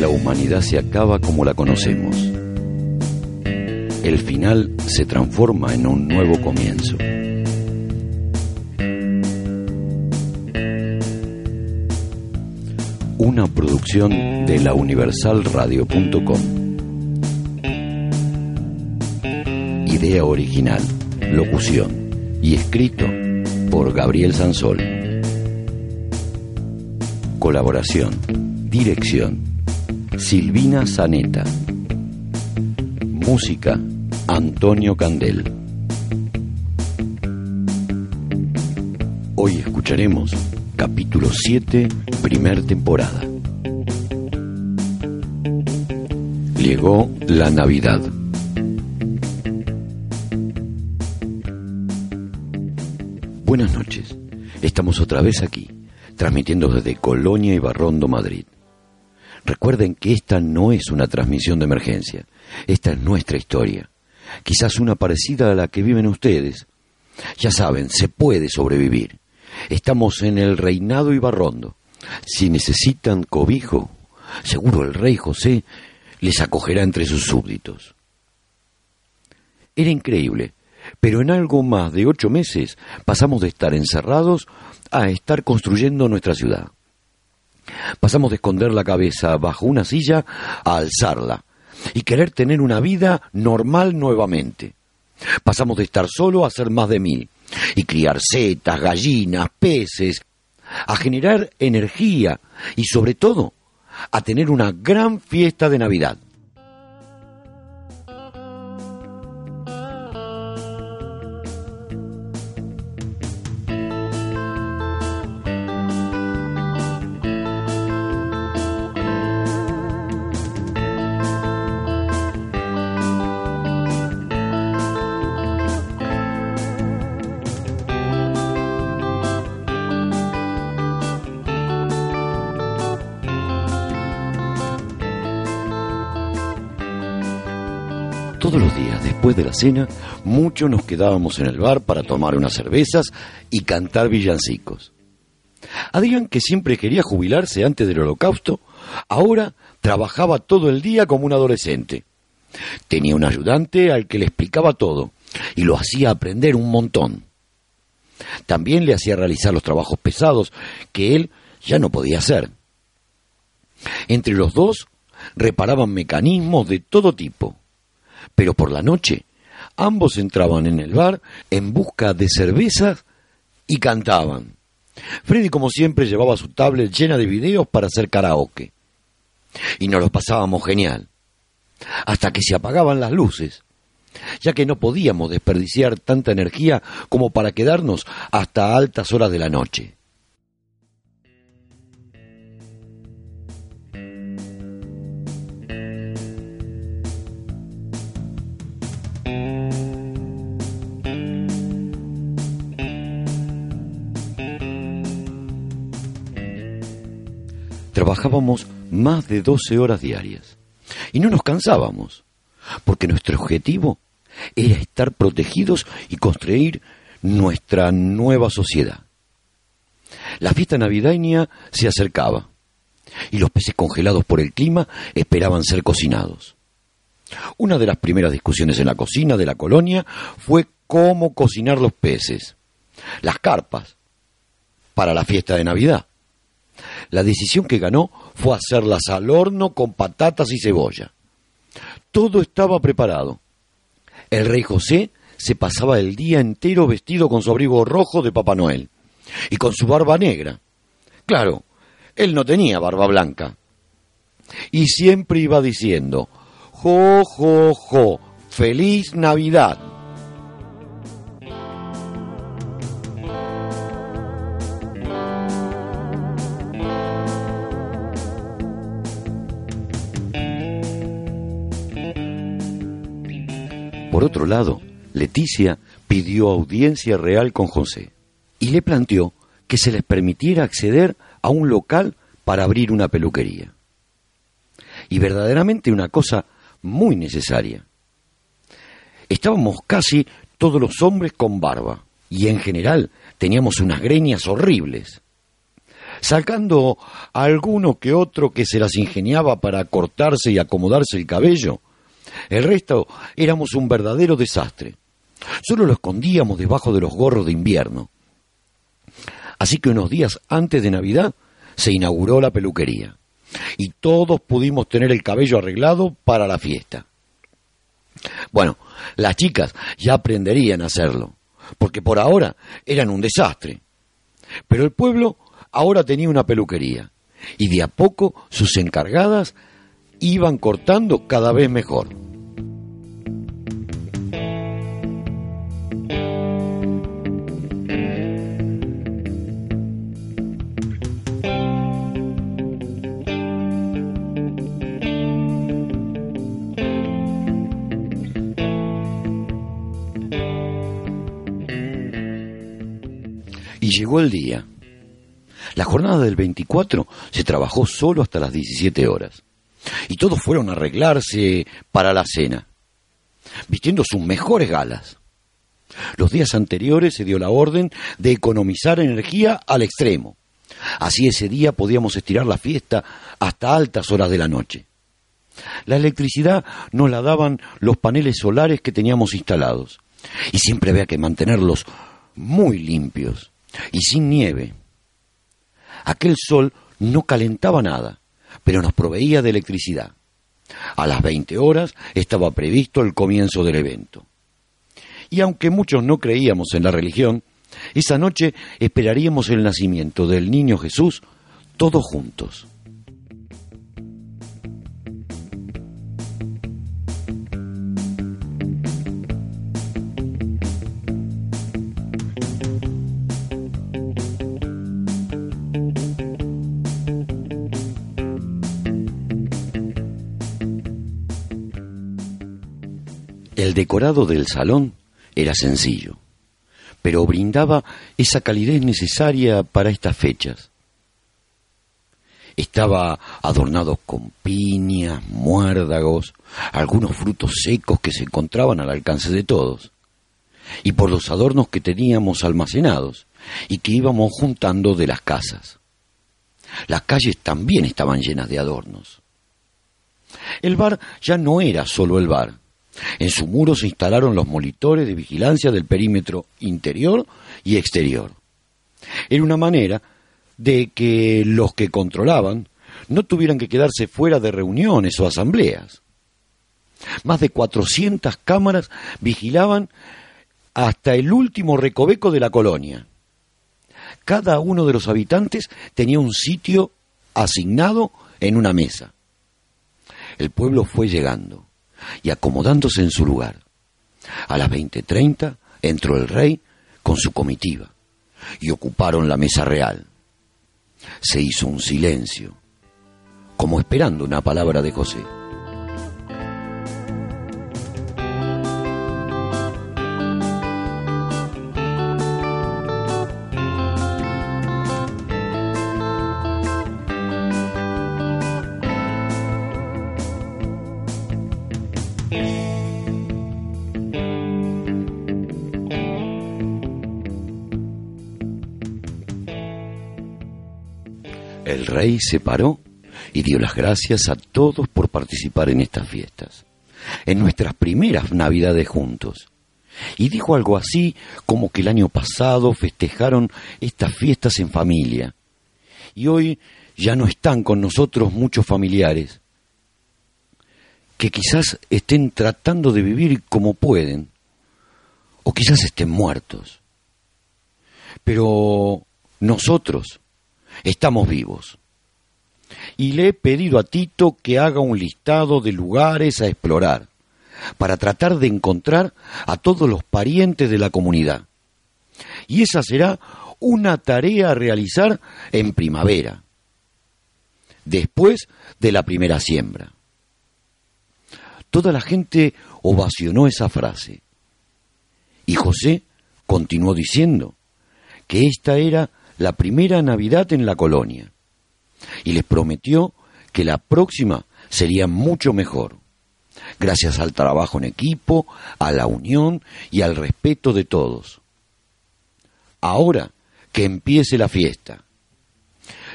la humanidad se acaba como la conocemos. El final se transforma en un nuevo comienzo. Una producción de la universalradio.com. Idea original, locución y escrito por Gabriel Sansol. Colaboración, dirección, Silvina Zaneta. Música, Antonio Candel. Hoy escucharemos capítulo 7, primer temporada. Llegó la Navidad. Buenas noches. Estamos otra vez aquí, transmitiendo desde Colonia y Barrondo, Madrid. Recuerden que esta no es una transmisión de emergencia, esta es nuestra historia, quizás una parecida a la que viven ustedes. Ya saben, se puede sobrevivir. Estamos en el reinado Ibarrondo. Si necesitan cobijo, seguro el rey José les acogerá entre sus súbditos. Era increíble, pero en algo más de ocho meses pasamos de estar encerrados a estar construyendo nuestra ciudad. Pasamos de esconder la cabeza bajo una silla a alzarla y querer tener una vida normal nuevamente. Pasamos de estar solo a ser más de mil y criar setas, gallinas, peces, a generar energía y sobre todo a tener una gran fiesta de Navidad. Después de la cena, muchos nos quedábamos en el bar para tomar unas cervezas y cantar villancicos. Adrián, que siempre quería jubilarse antes del holocausto, ahora trabajaba todo el día como un adolescente. Tenía un ayudante al que le explicaba todo y lo hacía aprender un montón. También le hacía realizar los trabajos pesados que él ya no podía hacer. Entre los dos reparaban mecanismos de todo tipo pero por la noche ambos entraban en el bar en busca de cervezas y cantaban. Freddy, como siempre, llevaba su tablet llena de videos para hacer karaoke. Y nos lo pasábamos genial. Hasta que se apagaban las luces, ya que no podíamos desperdiciar tanta energía como para quedarnos hasta altas horas de la noche. Trabajábamos más de 12 horas diarias y no nos cansábamos, porque nuestro objetivo era estar protegidos y construir nuestra nueva sociedad. La fiesta navideña se acercaba y los peces congelados por el clima esperaban ser cocinados. Una de las primeras discusiones en la cocina de la colonia fue cómo cocinar los peces, las carpas, para la fiesta de Navidad. La decisión que ganó fue hacerlas al horno con patatas y cebolla. Todo estaba preparado. El rey José se pasaba el día entero vestido con su abrigo rojo de Papá Noel y con su barba negra. Claro, él no tenía barba blanca. Y siempre iba diciendo, jo, jo, jo, feliz Navidad. Por otro lado, Leticia pidió audiencia real con José y le planteó que se les permitiera acceder a un local para abrir una peluquería. Y verdaderamente una cosa muy necesaria. Estábamos casi todos los hombres con barba y en general teníamos unas greñas horribles. sacando a alguno que otro que se las ingeniaba para cortarse y acomodarse el cabello. El resto éramos un verdadero desastre. Solo lo escondíamos debajo de los gorros de invierno. Así que unos días antes de Navidad se inauguró la peluquería y todos pudimos tener el cabello arreglado para la fiesta. Bueno, las chicas ya aprenderían a hacerlo, porque por ahora eran un desastre. Pero el pueblo ahora tenía una peluquería y de a poco sus encargadas iban cortando cada vez mejor. Llegó el día. La jornada del 24 se trabajó solo hasta las 17 horas. Y todos fueron a arreglarse para la cena, vistiendo sus mejores galas. Los días anteriores se dio la orden de economizar energía al extremo. Así ese día podíamos estirar la fiesta hasta altas horas de la noche. La electricidad nos la daban los paneles solares que teníamos instalados. Y siempre había que mantenerlos muy limpios y sin nieve. Aquel sol no calentaba nada, pero nos proveía de electricidad. A las 20 horas estaba previsto el comienzo del evento. Y aunque muchos no creíamos en la religión, esa noche esperaríamos el nacimiento del niño Jesús todos juntos. El decorado del salón era sencillo, pero brindaba esa calidez necesaria para estas fechas. Estaba adornado con piñas, muérdagos, algunos frutos secos que se encontraban al alcance de todos, y por los adornos que teníamos almacenados y que íbamos juntando de las casas. Las calles también estaban llenas de adornos. El bar ya no era solo el bar, en su muro se instalaron los monitores de vigilancia del perímetro interior y exterior. Era una manera de que los que controlaban no tuvieran que quedarse fuera de reuniones o asambleas. Más de 400 cámaras vigilaban hasta el último recoveco de la colonia. Cada uno de los habitantes tenía un sitio asignado en una mesa. El pueblo fue llegando y acomodándose en su lugar. A las 20.30 entró el rey con su comitiva y ocuparon la mesa real. Se hizo un silencio, como esperando una palabra de José. El rey se paró y dio las gracias a todos por participar en estas fiestas, en nuestras primeras navidades juntos. Y dijo algo así como que el año pasado festejaron estas fiestas en familia. Y hoy ya no están con nosotros muchos familiares, que quizás estén tratando de vivir como pueden, o quizás estén muertos. Pero nosotros, estamos vivos. Y le he pedido a Tito que haga un listado de lugares a explorar, para tratar de encontrar a todos los parientes de la comunidad. Y esa será una tarea a realizar en primavera, después de la primera siembra. Toda la gente ovacionó esa frase. Y José continuó diciendo que esta era la primera Navidad en la colonia y les prometió que la próxima sería mucho mejor, gracias al trabajo en equipo, a la unión y al respeto de todos. Ahora que empiece la fiesta.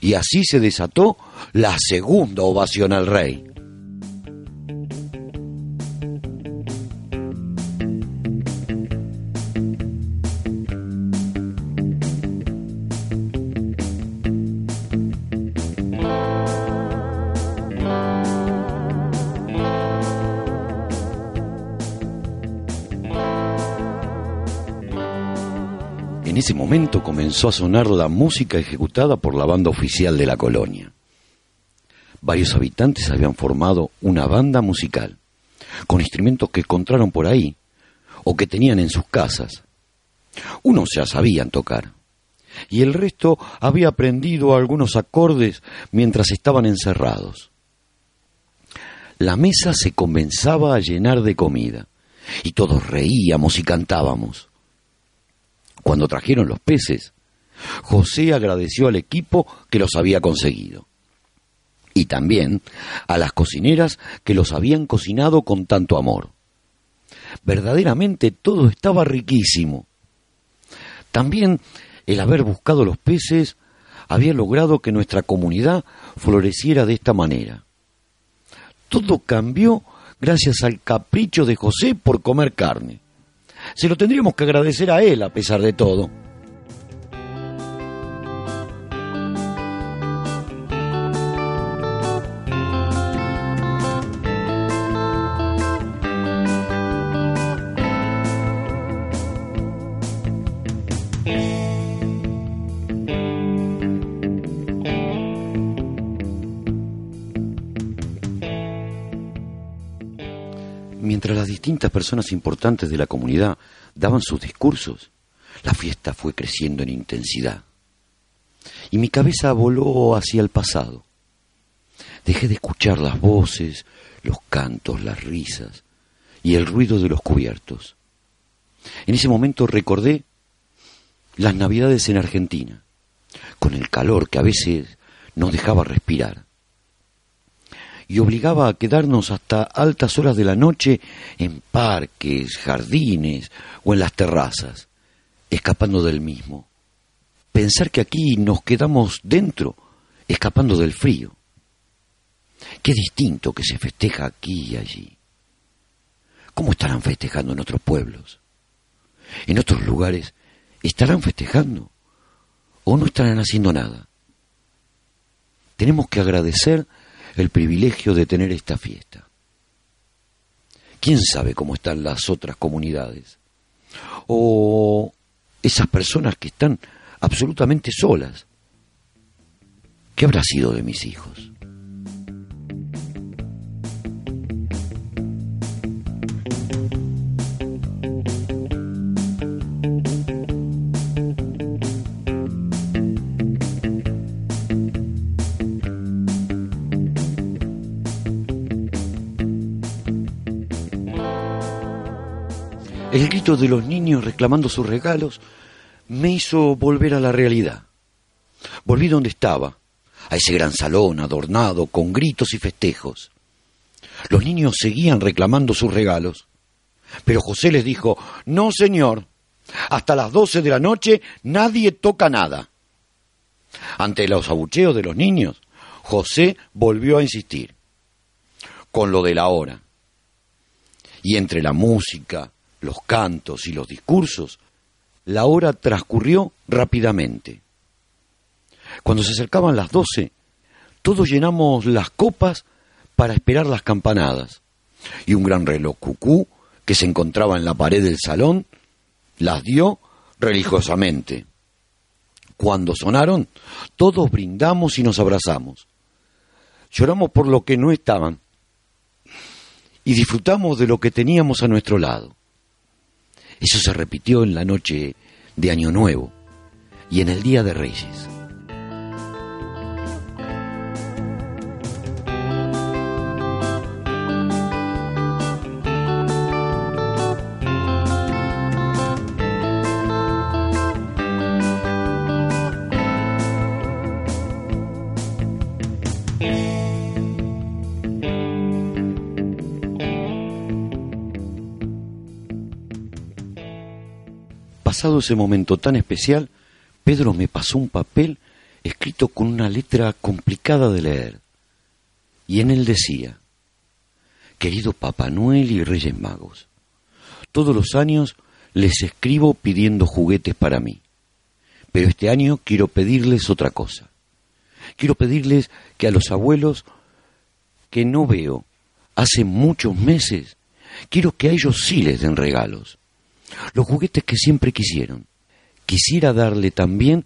y así se desató la segunda ovación al rey. Comenzó a sonar la música ejecutada por la banda oficial de la colonia. Varios habitantes habían formado una banda musical, con instrumentos que encontraron por ahí o que tenían en sus casas. Unos ya sabían tocar, y el resto había aprendido algunos acordes mientras estaban encerrados. La mesa se comenzaba a llenar de comida, y todos reíamos y cantábamos. Cuando trajeron los peces, José agradeció al equipo que los había conseguido. Y también a las cocineras que los habían cocinado con tanto amor. Verdaderamente todo estaba riquísimo. También el haber buscado los peces había logrado que nuestra comunidad floreciera de esta manera. Todo cambió gracias al capricho de José por comer carne. Se lo tendríamos que agradecer a él a pesar de todo. Personas importantes de la comunidad daban sus discursos, la fiesta fue creciendo en intensidad. Y mi cabeza voló hacia el pasado. Dejé de escuchar las voces, los cantos, las risas y el ruido de los cubiertos. En ese momento recordé las navidades en Argentina, con el calor que a veces nos dejaba respirar y obligaba a quedarnos hasta altas horas de la noche en parques, jardines o en las terrazas, escapando del mismo. Pensar que aquí nos quedamos dentro, escapando del frío. Qué distinto que se festeja aquí y allí. ¿Cómo estarán festejando en otros pueblos? ¿En otros lugares estarán festejando? ¿O no estarán haciendo nada? Tenemos que agradecer el privilegio de tener esta fiesta. ¿Quién sabe cómo están las otras comunidades? O esas personas que están absolutamente solas. ¿Qué habrá sido de mis hijos? De los niños reclamando sus regalos me hizo volver a la realidad. Volví donde estaba, a ese gran salón adornado con gritos y festejos. Los niños seguían reclamando sus regalos, pero José les dijo, no señor, hasta las doce de la noche nadie toca nada. Ante los abucheos de los niños, José volvió a insistir, con lo de la hora. Y entre la música, los cantos y los discursos, la hora transcurrió rápidamente. Cuando se acercaban las doce, todos llenamos las copas para esperar las campanadas, y un gran reloj cucú que se encontraba en la pared del salón las dio religiosamente. Cuando sonaron, todos brindamos y nos abrazamos. Lloramos por lo que no estaban y disfrutamos de lo que teníamos a nuestro lado. Eso se repitió en la noche de Año Nuevo y en el Día de Reyes. Pasado ese momento tan especial, Pedro me pasó un papel escrito con una letra complicada de leer. Y en él decía, Querido Papá Noel y Reyes Magos, todos los años les escribo pidiendo juguetes para mí, pero este año quiero pedirles otra cosa. Quiero pedirles que a los abuelos que no veo hace muchos meses, quiero que a ellos sí les den regalos, los juguetes que siempre quisieron. Quisiera darle también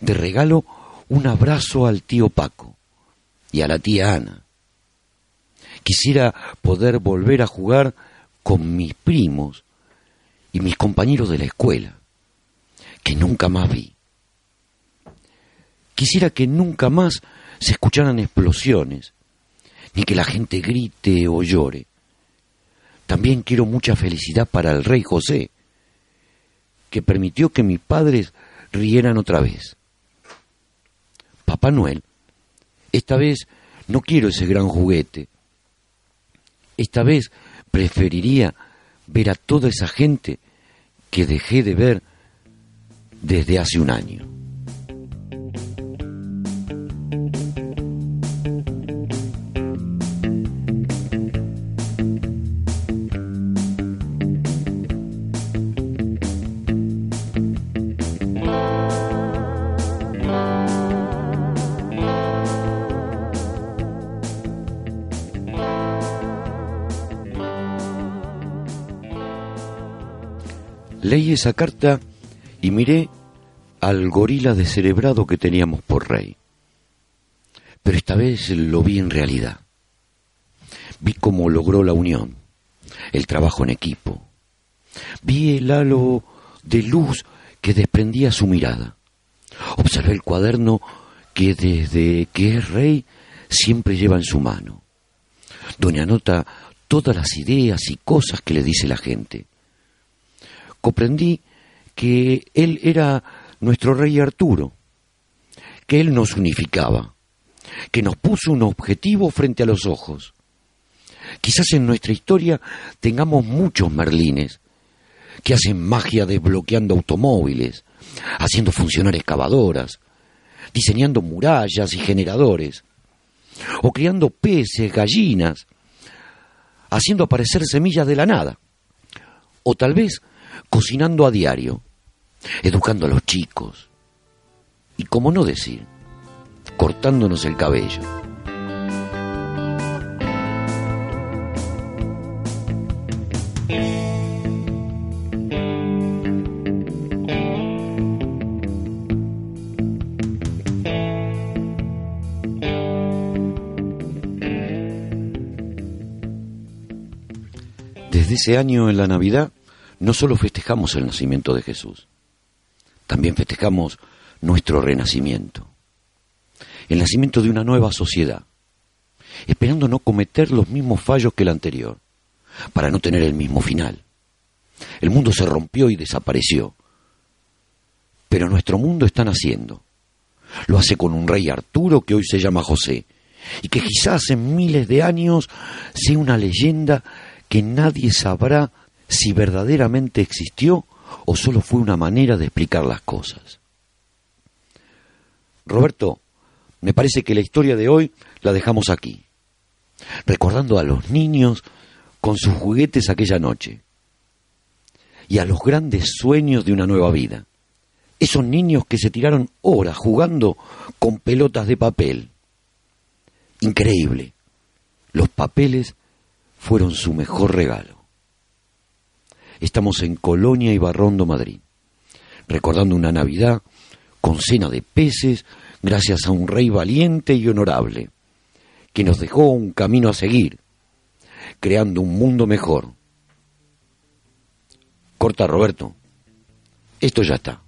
de regalo un abrazo al tío Paco y a la tía Ana. Quisiera poder volver a jugar con mis primos y mis compañeros de la escuela, que nunca más vi. Quisiera que nunca más se escucharan explosiones, ni que la gente grite o llore. También quiero mucha felicidad para el rey José, que permitió que mis padres rieran otra vez. Papá Noel, esta vez no quiero ese gran juguete. Esta vez preferiría ver a toda esa gente que dejé de ver desde hace un año. Esa carta y miré al gorila descerebrado que teníamos por rey. Pero esta vez lo vi en realidad. Vi cómo logró la unión, el trabajo en equipo. Vi el halo de luz que desprendía su mirada. Observé el cuaderno que desde que es rey siempre lleva en su mano, donde anota todas las ideas y cosas que le dice la gente comprendí que él era nuestro rey Arturo, que él nos unificaba, que nos puso un objetivo frente a los ojos. Quizás en nuestra historia tengamos muchos merlines que hacen magia desbloqueando automóviles, haciendo funcionar excavadoras, diseñando murallas y generadores, o criando peces, gallinas, haciendo aparecer semillas de la nada, o tal vez cocinando a diario, educando a los chicos y, como no decir, cortándonos el cabello. Desde ese año en la Navidad no solo festejamos el nacimiento de Jesús, también festejamos nuestro renacimiento, el nacimiento de una nueva sociedad, esperando no cometer los mismos fallos que el anterior, para no tener el mismo final. El mundo se rompió y desapareció, pero nuestro mundo está naciendo. Lo hace con un rey Arturo que hoy se llama José, y que quizás en miles de años sea una leyenda que nadie sabrá si verdaderamente existió o solo fue una manera de explicar las cosas. Roberto, me parece que la historia de hoy la dejamos aquí, recordando a los niños con sus juguetes aquella noche y a los grandes sueños de una nueva vida. Esos niños que se tiraron horas jugando con pelotas de papel. Increíble. Los papeles fueron su mejor regalo. Estamos en Colonia y Barrondo, Madrid, recordando una Navidad con cena de peces gracias a un rey valiente y honorable, que nos dejó un camino a seguir, creando un mundo mejor. Corta, Roberto. Esto ya está.